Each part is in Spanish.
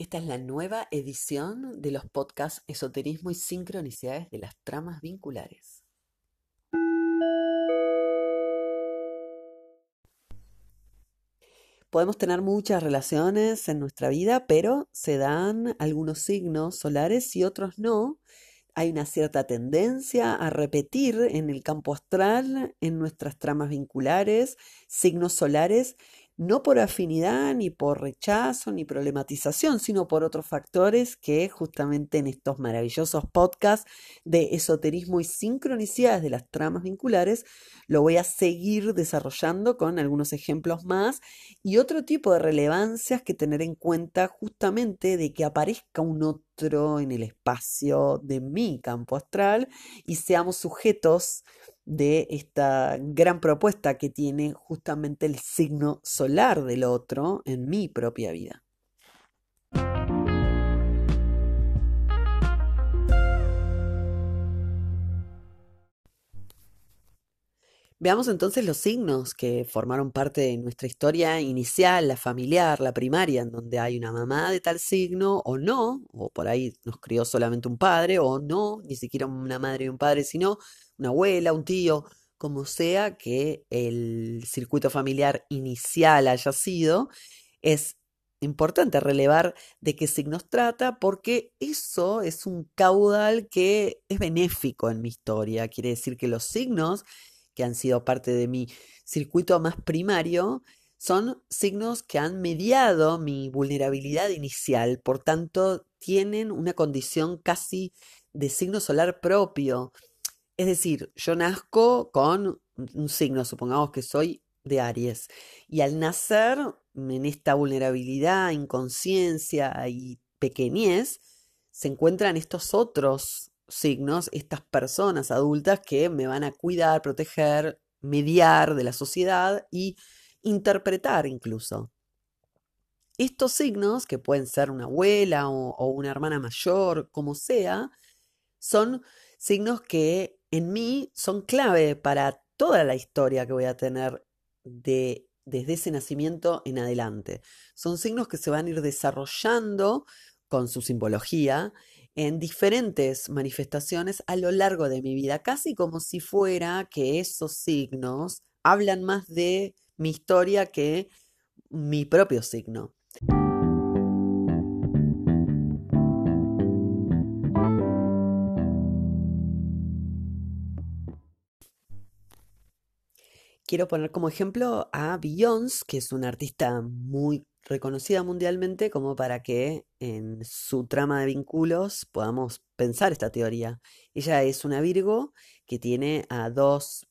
Esta es la nueva edición de los podcasts Esoterismo y Sincronicidades de las Tramas Vinculares. Podemos tener muchas relaciones en nuestra vida, pero se dan algunos signos solares y otros no. Hay una cierta tendencia a repetir en el campo astral, en nuestras tramas vinculares, signos solares no por afinidad, ni por rechazo, ni problematización, sino por otros factores que justamente en estos maravillosos podcasts de esoterismo y sincronicidades de las tramas vinculares lo voy a seguir desarrollando con algunos ejemplos más y otro tipo de relevancias que tener en cuenta justamente de que aparezca un otro en el espacio de mi campo astral y seamos sujetos de esta gran propuesta que tiene justamente el signo solar del otro en mi propia vida. Veamos entonces los signos que formaron parte de nuestra historia inicial, la familiar, la primaria, en donde hay una mamá de tal signo o no, o por ahí nos crió solamente un padre o no, ni siquiera una madre y un padre, sino una abuela, un tío, como sea que el circuito familiar inicial haya sido, es importante relevar de qué signos trata porque eso es un caudal que es benéfico en mi historia. Quiere decir que los signos que han sido parte de mi circuito más primario son signos que han mediado mi vulnerabilidad inicial, por tanto tienen una condición casi de signo solar propio. Es decir, yo nazco con un signo, supongamos que soy de Aries, y al nacer en esta vulnerabilidad, inconsciencia y pequeñez, se encuentran estos otros signos, estas personas adultas que me van a cuidar, proteger, mediar de la sociedad y interpretar incluso. Estos signos, que pueden ser una abuela o, una hermana mayor, como sea, son signos que en mí son clave para toda la historia que voy a tener de, desde ese nacimiento en adelante. Son signos que se van a ir desarrollando con su simbología en diferentes manifestaciones a lo largo de mi vida, casi como si fuera que esos signos hablan más de mi historia que mi propio signo. Quiero poner como ejemplo a Beyoncé, que es una artista muy reconocida mundialmente, como para que en su trama de vínculos podamos pensar esta teoría. Ella es una Virgo que tiene a dos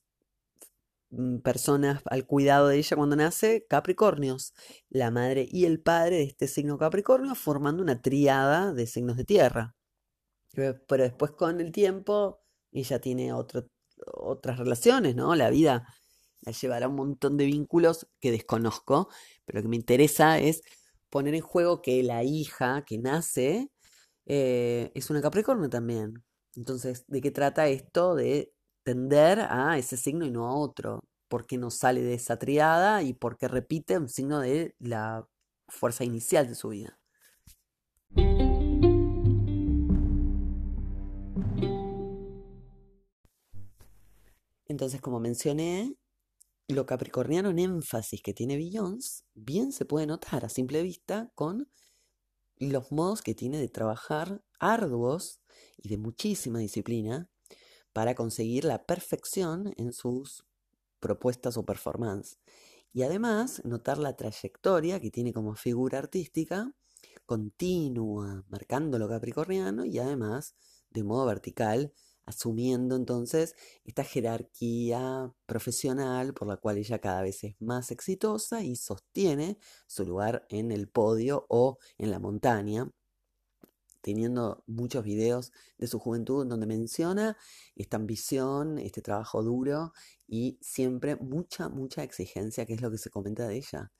mm, personas al cuidado de ella cuando nace, Capricornios, la madre y el padre de este signo Capricornio, formando una triada de signos de tierra. Pero después con el tiempo ella tiene otras relaciones, ¿no? La vida la llevará un montón de vínculos que desconozco, pero lo que me interesa es poner en juego que la hija que nace eh, es una Capricornio también. Entonces, ¿de qué trata esto? De tender a ese signo y no a otro. ¿Por qué no sale de esa triada y por qué repite un signo de la fuerza inicial de su vida? Entonces, como mencioné, lo capricorniano en énfasis que tiene Beyoncé bien se puede notar a simple vista con los modos que tiene de trabajar arduos y de muchísima disciplina para conseguir la perfección en sus propuestas o performance. Y además notar la trayectoria que tiene como figura artística continua, marcando lo capricorniano y además de modo vertical asumiendo entonces esta jerarquía profesional por la cual ella cada vez es más exitosa y sostiene su lugar en el podio o en la montaña, teniendo muchos videos de su juventud donde menciona esta ambición, este trabajo duro y siempre mucha, mucha exigencia, que es lo que se comenta de ella.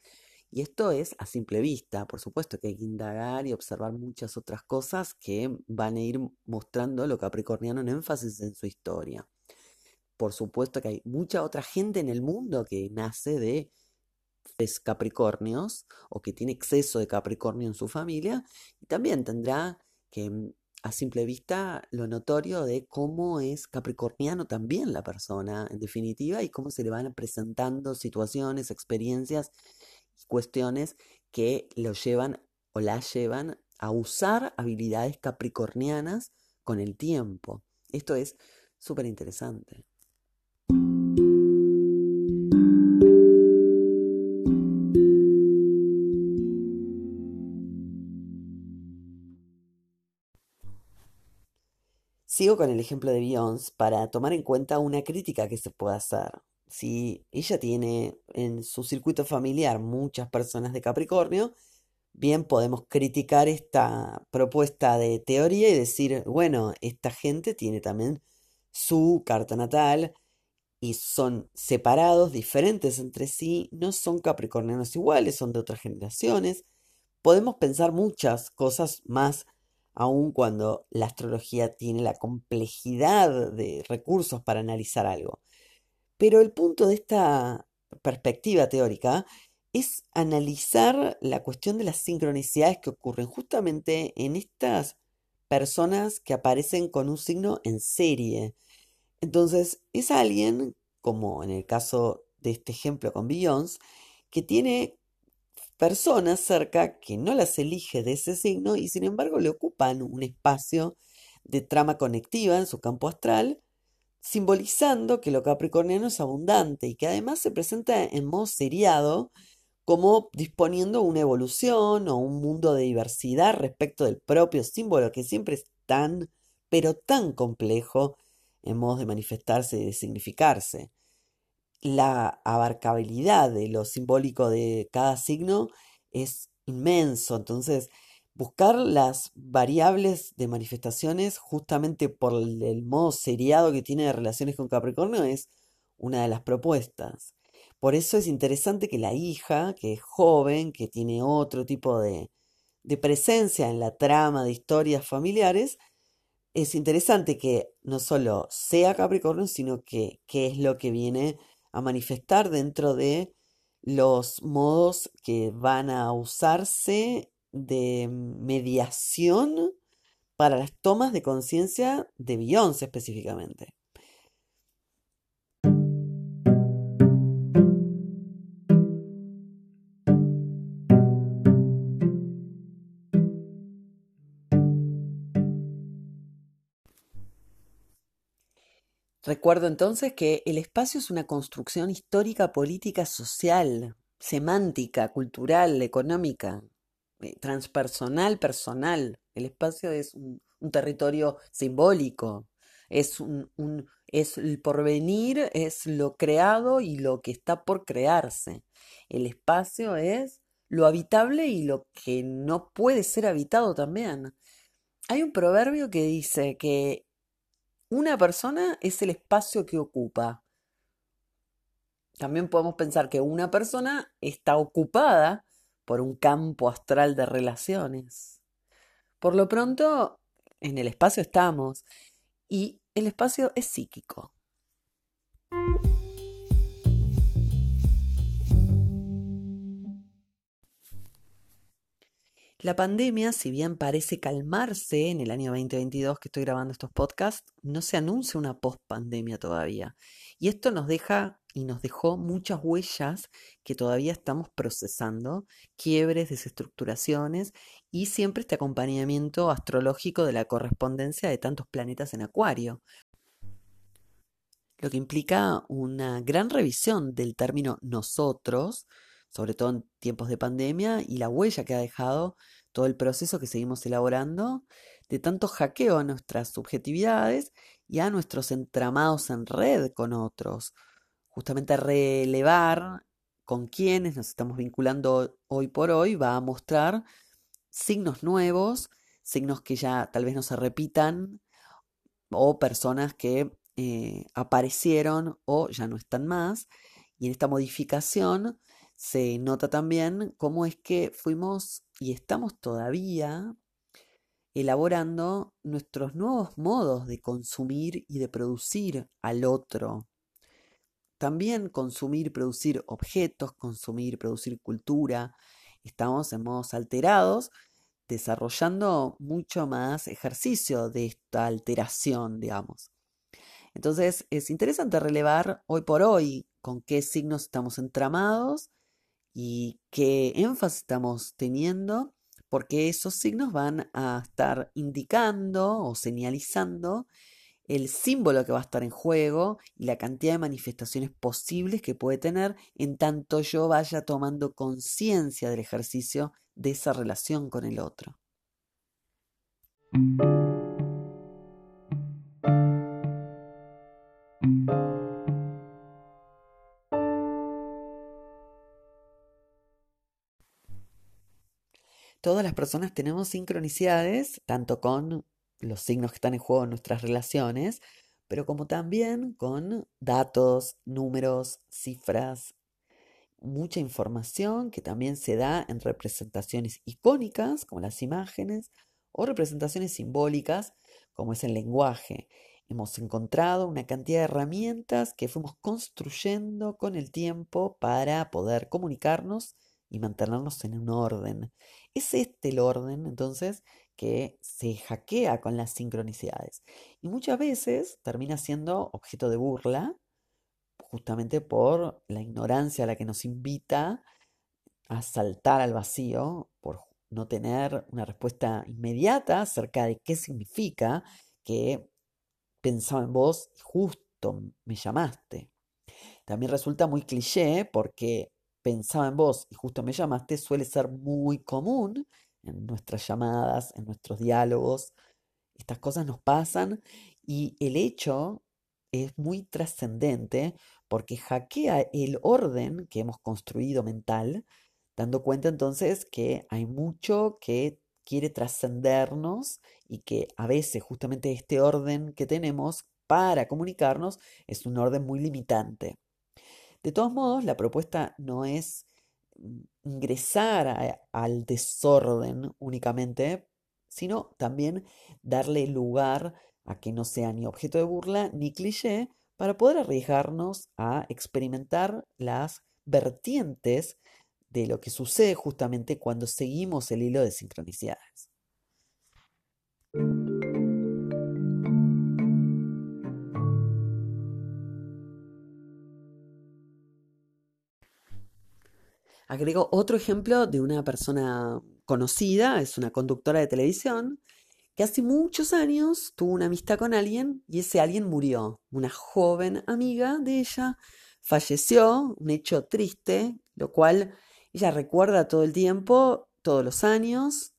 Y esto es a simple vista, por supuesto que hay que indagar y observar muchas otras cosas que van a ir mostrando lo capricorniano en énfasis en su historia. Por supuesto que hay mucha otra gente en el mundo que nace de Capricornios o que tiene exceso de Capricornio en su familia y también tendrá que mm, a simple vista lo notorio de cómo es capricorniano también la persona en definitiva y cómo se le van presentando situaciones, experiencias cuestiones que lo llevan o la llevan a usar habilidades capricornianas con el tiempo. Esto es súper interesante. Sigo con el ejemplo de Beyoncé para tomar en cuenta una crítica que se puede hacer. Si ella tiene en su circuito familiar muchas personas de Capricornio, bien podemos criticar esta propuesta de teoría y decir, bueno, esta gente tiene también su carta natal y son separados, diferentes entre sí, no son capricornianos iguales, son de otras generaciones. Podemos pensar muchas cosas más aun cuando la astrología tiene la complejidad de recursos para analizar algo. Pero el punto de esta perspectiva teórica es analizar la cuestión de las sincronicidades que ocurren justamente en estas personas que aparecen con un signo en serie. Entonces, es alguien, como en el caso de este ejemplo con Beyoncé, que tiene personas cerca que no las elige de ese signo y sin embargo le ocupan un espacio de trama conectiva en su campo astral, simbolizando que lo capricorniano es abundante y que además se presenta en modo seriado como disponiendo una evolución o un mundo de diversidad respecto del propio símbolo que siempre es tan, pero tan complejo en modos de manifestarse y de significarse la abarcabilidad de lo simbólico de cada signo es inmenso. Entonces, buscar las variables de manifestaciones justamente por el, modo seriado que tiene de relaciones con Capricornio es una de las propuestas. Por eso es interesante que la hija, que es joven, que tiene otro tipo de, de presencia en la trama de historias familiares, es interesante que no solo sea Capricornio, sino que, que es lo que viene a manifestar dentro de los modos que van a usarse de mediación para las tomas de conciencia de Beyoncé específicamente. Recuerdo entonces que el espacio es una construcción histórica, política, social, semántica, cultural, económica, eh, transpersonal, personal. El espacio es un, territorio simbólico, es, un, es el porvenir, es lo creado y lo que está por crearse. El espacio es lo habitable y lo que no puede ser habitado también. Hay un proverbio que dice que una persona es el espacio que ocupa. También podemos pensar que una persona está ocupada por un campo astral de relaciones. Por lo pronto, en el espacio estamos y el espacio es psíquico. La pandemia, si bien parece calmarse en el año 2022 que estoy grabando estos podcasts, no se anuncia una post-pandemia todavía. Y esto nos deja y nos dejó muchas huellas que todavía estamos procesando, quiebres, desestructuraciones y siempre este acompañamiento astrológico de la correspondencia de tantos planetas en Acuario. Lo que implica una gran revisión del término nosotros, sobre todo en tiempos de pandemia, y la huella que ha dejado todo el proceso que seguimos elaborando de tanto hackeo a nuestras subjetividades y a nuestros entramados en red con otros. Justamente relevar con quienes nos estamos vinculando hoy por hoy va a mostrar signos nuevos, signos que ya tal vez no se repitan o personas que eh, aparecieron o ya no están más. Y en esta modificación se nota también cómo es que fuimos y estamos todavía elaborando nuestros nuevos modos de consumir y de producir al otro. También consumir, producir objetos, consumir, producir cultura. Estamos en modos alterados, desarrollando mucho más ejercicio de esta alteración, digamos. Entonces es interesante relevar hoy por hoy con qué signos estamos entramados y qué énfasis estamos teniendo, porque esos signos van a estar indicando o señalizando el símbolo que va a estar en juego y la cantidad de manifestaciones posibles que puede tener en tanto yo vaya tomando conciencia del ejercicio de esa relación con el otro. Todas las personas tenemos sincronicidades, tanto con los signos que están en juego en nuestras relaciones, pero como también con datos, números, cifras, mucha información que también se da en representaciones icónicas, como las imágenes, o representaciones simbólicas, como es el lenguaje. Hemos encontrado una cantidad de herramientas que fuimos construyendo con el tiempo para poder comunicarnos y mantenernos en un orden. Es este el orden, entonces, que se hackea con las sincronicidades. Y muchas veces termina siendo objeto de burla, justamente por la ignorancia a la que nos invita a saltar al vacío, por no tener una respuesta inmediata acerca de qué significa que pensaba en vos y justo me llamaste. También resulta muy cliché porque pensaba en vos y justo me llamaste suele ser muy común en nuestras llamadas, en nuestros diálogos. Estas cosas nos pasan y el hecho es muy trascendente porque hackea el orden que hemos construido mental, dando cuenta entonces que hay mucho que quiere trascendernos y que a veces justamente este orden que tenemos para comunicarnos es un orden muy limitante. De todos modos, la propuesta no es ingresar al desorden únicamente, sino también darle lugar a que no sea ni objeto de burla ni cliché para poder arriesgarnos a experimentar las vertientes de lo que sucede justamente cuando seguimos el hilo de sincronicidades. Agrego otro ejemplo de una persona conocida, es una conductora de televisión, que hace muchos años tuvo una amistad con alguien y ese alguien murió. Una joven amiga de ella falleció, un hecho triste, lo cual ella recuerda todo el tiempo, todos los años.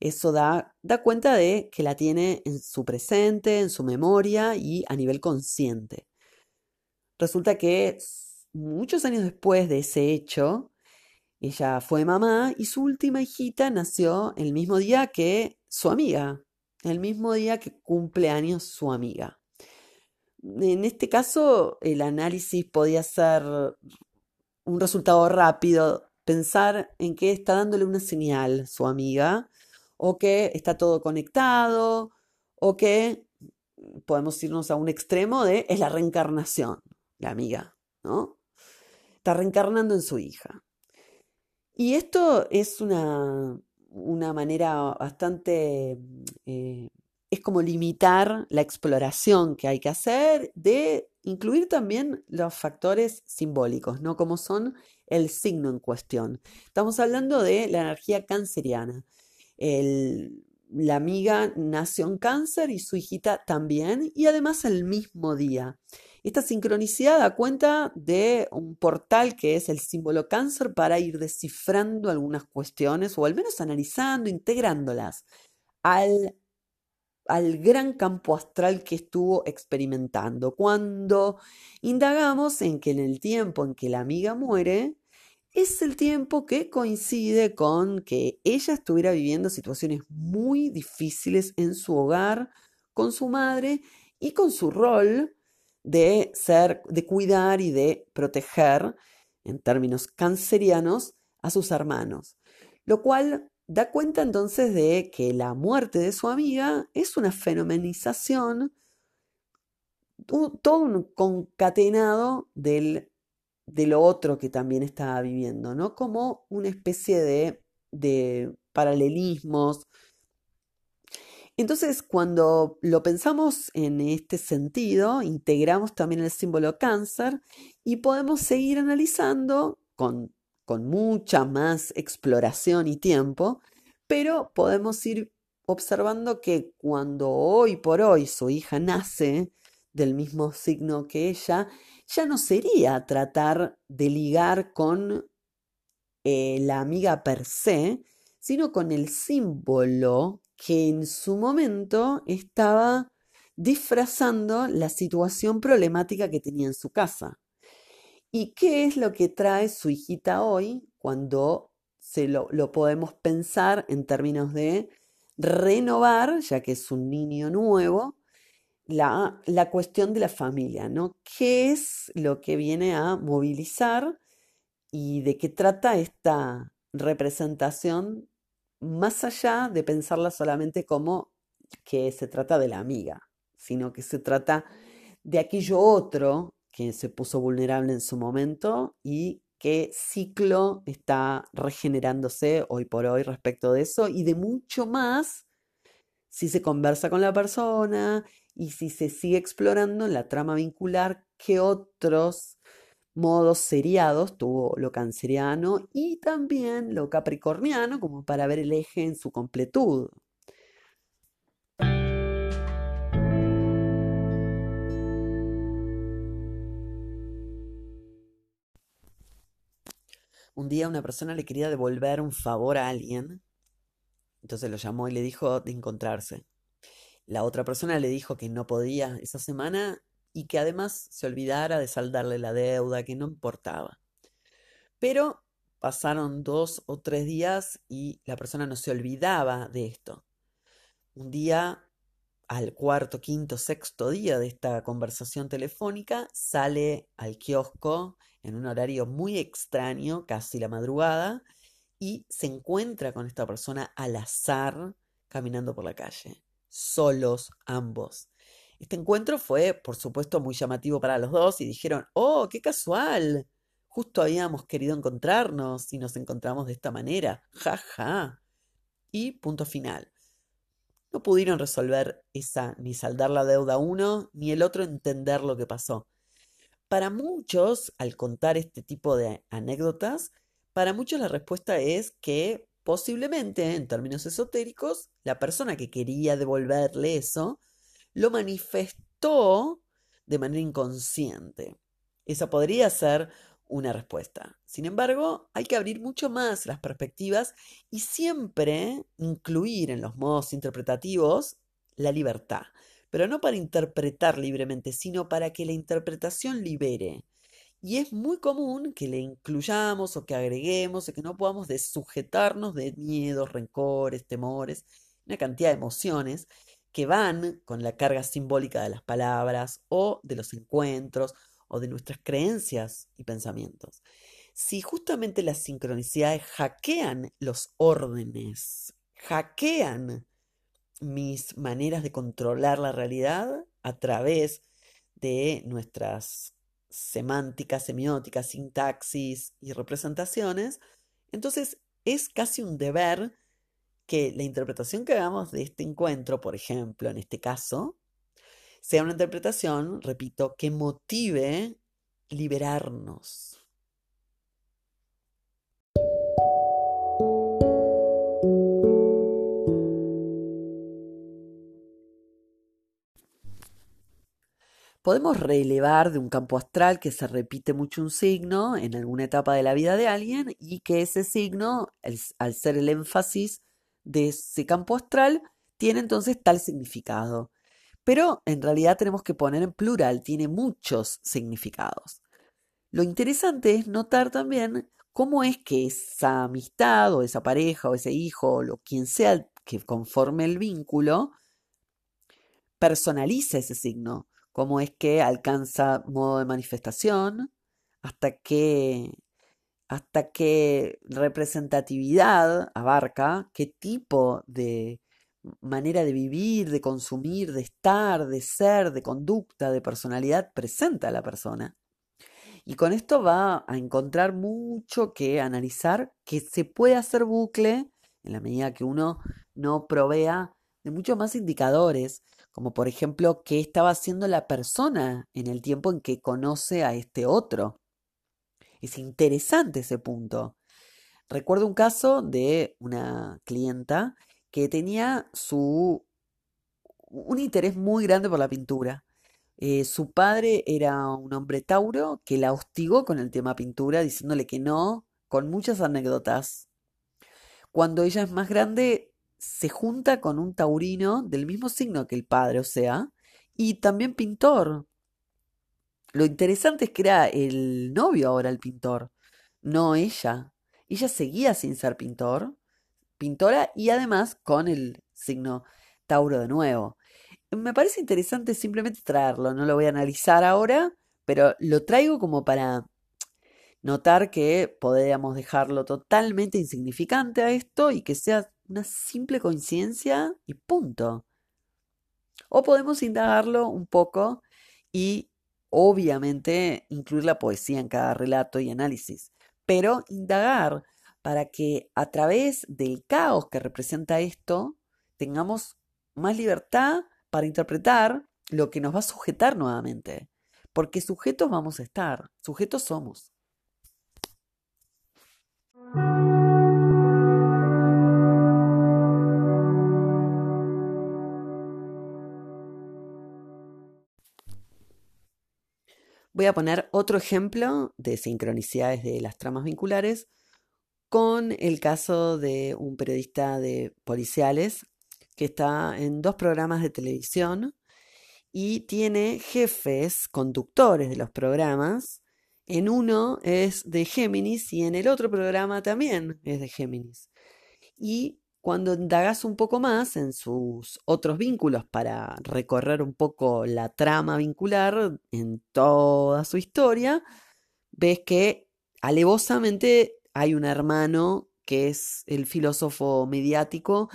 Eso da, da cuenta de que la tiene en su presente, en su memoria y a nivel consciente. Resulta que muchos años después de ese hecho, ella fue mamá y su última hijita nació el mismo día que su amiga, el mismo día que cumple años su amiga. En este caso, el análisis podía ser un resultado rápido, pensar en que está dándole una señal su amiga, o que está todo conectado, o que podemos irnos a un extremo de es la reencarnación, la amiga, ¿no? Está reencarnando en su hija. Y esto es una, manera bastante, eh, es como limitar la exploración que hay que hacer de incluir también los factores simbólicos, ¿no? Como son el signo en cuestión. Estamos hablando de la energía canceriana. la amiga nació en cáncer y su hijita también, y además el mismo día. Esta sincronicidad da cuenta de un portal que es el símbolo cáncer para ir descifrando algunas cuestiones o al menos analizando, integrándolas al, al gran campo astral que estuvo experimentando. Cuando indagamos en que en el tiempo en que la amiga muere, es el tiempo que coincide con que ella estuviera viviendo situaciones muy difíciles en su hogar, con su madre y con su rol de ser, de cuidar y de proteger, en términos cancerianos, a sus hermanos. Lo cual da cuenta entonces de que la muerte de su amiga es una fenomenización todo un concatenado del, de lo otro que también estaba viviendo, ¿no? Como una especie de, de paralelismos. Entonces, cuando lo pensamos en este sentido, integramos también el símbolo cáncer y podemos seguir analizando con, con mucha más exploración y tiempo, pero podemos ir observando que cuando hoy por hoy su hija nace del mismo signo que ella, ya no sería tratar de ligar con eh, la amiga per se, sino con el símbolo que en su momento estaba disfrazando la situación problemática que tenía en su casa. ¿Y qué es lo que trae su hijita hoy cuando se lo, lo podemos pensar en términos de renovar, ya que es un niño nuevo, la, la, cuestión de la familia, ¿no? ¿Qué es lo que viene a movilizar y de qué trata esta representación más allá de pensarla solamente como que se trata de la amiga, sino que se trata de aquello otro que se puso vulnerable en su momento y qué ciclo está regenerándose hoy por hoy respecto de eso y de mucho más si se conversa con la persona y si se sigue explorando la trama vincular qué otros modos seriados tuvo lo canceriano y también lo capricorniano como para ver el eje en su completud. Un día una persona le quería devolver un favor a alguien, entonces lo llamó y le dijo de encontrarse. La otra persona le dijo que no podía esa semana y que además se olvidara de saldarle la deuda, que no importaba. Pero pasaron dos o tres días y la persona no se olvidaba de esto. Un día, al cuarto, quinto, sexto día de esta conversación telefónica, sale al kiosco en un horario muy extraño, casi la madrugada, y se encuentra con esta persona al azar caminando por la calle, solos ambos. Este encuentro fue, por supuesto, muy llamativo para los dos y dijeron, oh, qué casual, justo habíamos querido encontrarnos y nos encontramos de esta manera, ja, ja. Y punto final. No pudieron resolver esa, ni saldar la deuda uno, ni el otro entender lo que pasó. Para muchos, al contar este tipo de anécdotas, para muchos la respuesta es que posiblemente, en términos esotéricos, la persona que quería devolverle eso lo manifestó de manera inconsciente. Esa podría ser una respuesta. Sin embargo, hay que abrir mucho más las perspectivas y siempre incluir en los modos interpretativos la libertad pero no para interpretar libremente, sino para que la interpretación libere. Y es muy común que le incluyamos o que agreguemos o que no podamos desujetarnos de miedos, rencores, temores, una cantidad de emociones que van con la carga simbólica de las palabras o de los encuentros o de nuestras creencias y pensamientos. Si justamente las sincronicidades hackean los órdenes, hackean mis maneras de controlar la realidad a través de nuestras semánticas, semióticas, sintaxis y representaciones, entonces es casi un deber que la interpretación que hagamos de este encuentro, por ejemplo, en este caso, sea una interpretación, repito, que motive liberarnos, Podemos relevar de un campo astral que se repite mucho un signo en alguna etapa de la vida de alguien y que ese signo, al ser el énfasis de ese campo astral, tiene entonces tal significado. Pero en realidad tenemos que poner en plural, tiene muchos significados. Lo interesante es notar también cómo es que esa amistad o esa pareja o ese hijo o lo quien sea que conforme el vínculo personaliza ese signo cómo es que alcanza modo de manifestación, hasta qué, hasta qué representatividad abarca, qué tipo de manera de vivir, de consumir, de estar, de ser, de conducta, de personalidad presenta la persona. Y con esto va a encontrar mucho que analizar, que se puede hacer bucle en la medida que uno no provea de muchos más indicadores, como por ejemplo qué estaba haciendo la persona en el tiempo en que conoce a este otro. Es interesante ese punto. Recuerdo un caso de una clienta que tenía su un interés muy grande por la pintura. Eh, su padre era un hombre tauro que la hostigó con el tema pintura, diciéndole que no, con muchas anécdotas. Cuando ella es más grande, se junta con un taurino del mismo signo que el padre, o sea, y también pintor. Lo interesante es que era el novio ahora el pintor, no ella. Ella seguía sin ser pintor, pintora y además con el signo Tauro de nuevo. Me parece interesante simplemente traerlo, no lo voy a analizar ahora, pero lo traigo como para notar que podríamos dejarlo totalmente insignificante a esto y que sea una simple coincidencia y punto. O podemos indagarlo un poco y obviamente incluir la poesía en cada relato y análisis, pero indagar para que a través del caos que representa esto tengamos más libertad para interpretar lo que nos va a sujetar nuevamente. Porque sujetos vamos a estar, sujetos somos. Voy a poner otro ejemplo de sincronicidades de las tramas vinculares con el caso de un periodista de policiales que está en dos programas de televisión y tiene jefes, conductores de los programas. En uno es de Géminis y en el otro programa también es de Géminis. Y cuando indagas un poco más en sus otros vínculos para recorrer un poco la trama vincular en toda su historia, ves que alevosamente hay un hermano que es el filósofo mediático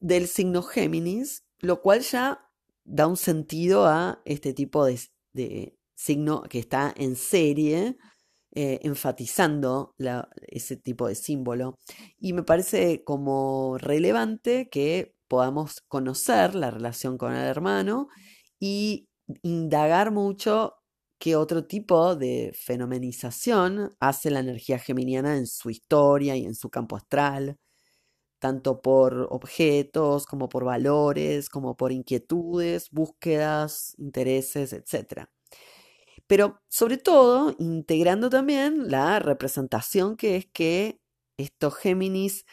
del signo Géminis, lo cual ya da un sentido a este tipo de, signo que está en serie, eh, enfatizando ese tipo de símbolo. Y me parece como relevante que podamos conocer la relación con el hermano y indagar mucho qué otro tipo de fenomenización hace la energía geminiana en su historia y en su campo astral, tanto por objetos como por valores, como por inquietudes, búsquedas, intereses, etc. Pero sobre todo integrando también la representación que es que estos Géminis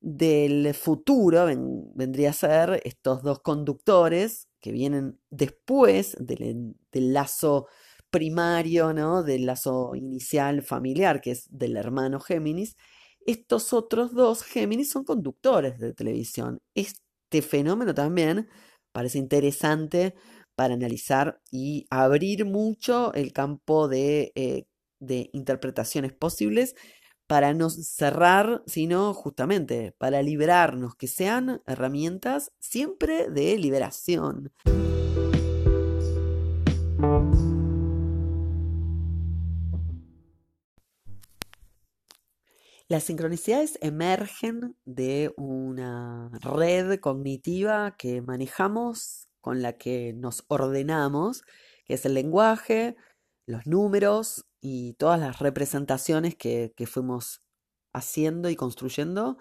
del futuro vendría a ser estos dos conductores que vienen después del, del lazo primario, ¿no? Del lazo inicial familiar, que es del hermano Géminis, estos otros dos Géminis son conductores de televisión. Este fenómeno también parece interesante para analizar y abrir mucho el campo de, eh, interpretaciones posibles para no cerrar, sino justamente para liberarnos, que sean herramientas siempre de liberación. Las sincronicidades emergen de una red cognitiva que manejamos, con la que nos ordenamos, que es el lenguaje, los números y todas las representaciones que, fuimos haciendo y construyendo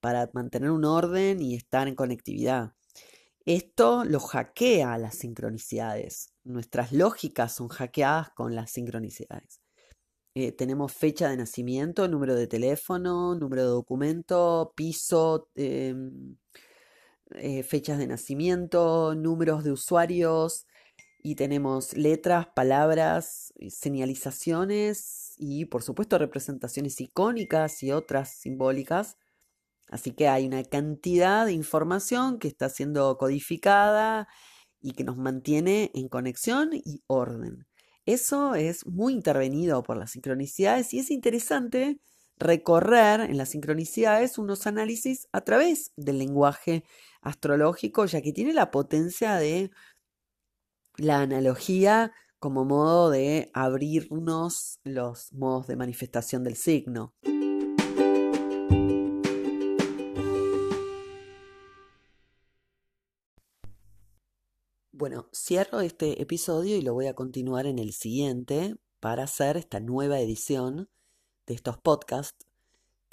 para mantener un orden y estar en conectividad. Esto lo hackea las sincronicidades. Nuestras lógicas son hackeadas con las sincronicidades. Eh, tenemos fecha de nacimiento, número de teléfono, número de documento, piso, em, eh, fechas de nacimiento, números de usuarios y tenemos letras, palabras, señalizaciones y por supuesto representaciones icónicas y otras simbólicas. Así que hay una cantidad de información que está siendo codificada y que nos mantiene en conexión y orden. Eso es muy intervenido por las sincronicidades y es interesante recorrer en las sincronicidades unos análisis a través del lenguaje astrológico, ya que tiene la potencia de la analogía como modo de abrirnos los modos de manifestación del signo. Bueno, cierro este episodio y lo voy a continuar en el siguiente para hacer esta nueva edición de estos podcasts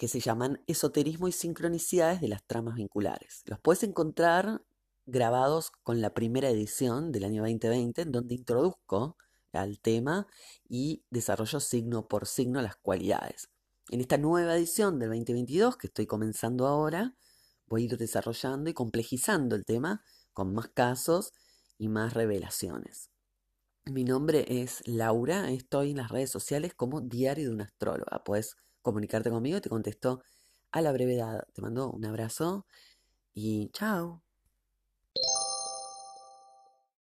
que se llaman Esoterismo y Sincronicidades de las Tramas Vinculares. Los puedes encontrar grabados con la primera edición del año 2020, en donde introduzco al tema y desarrollo signo por signo las cualidades. En esta nueva edición del 2022, que estoy comenzando ahora, voy a ir desarrollando y complejizando el tema con más casos y más revelaciones. Mi nombre es Laura, estoy en las redes sociales como Diario de una Astróloga. Puedes comunicarte conmigo te contesto a la brevedad. Te mando un abrazo y chao.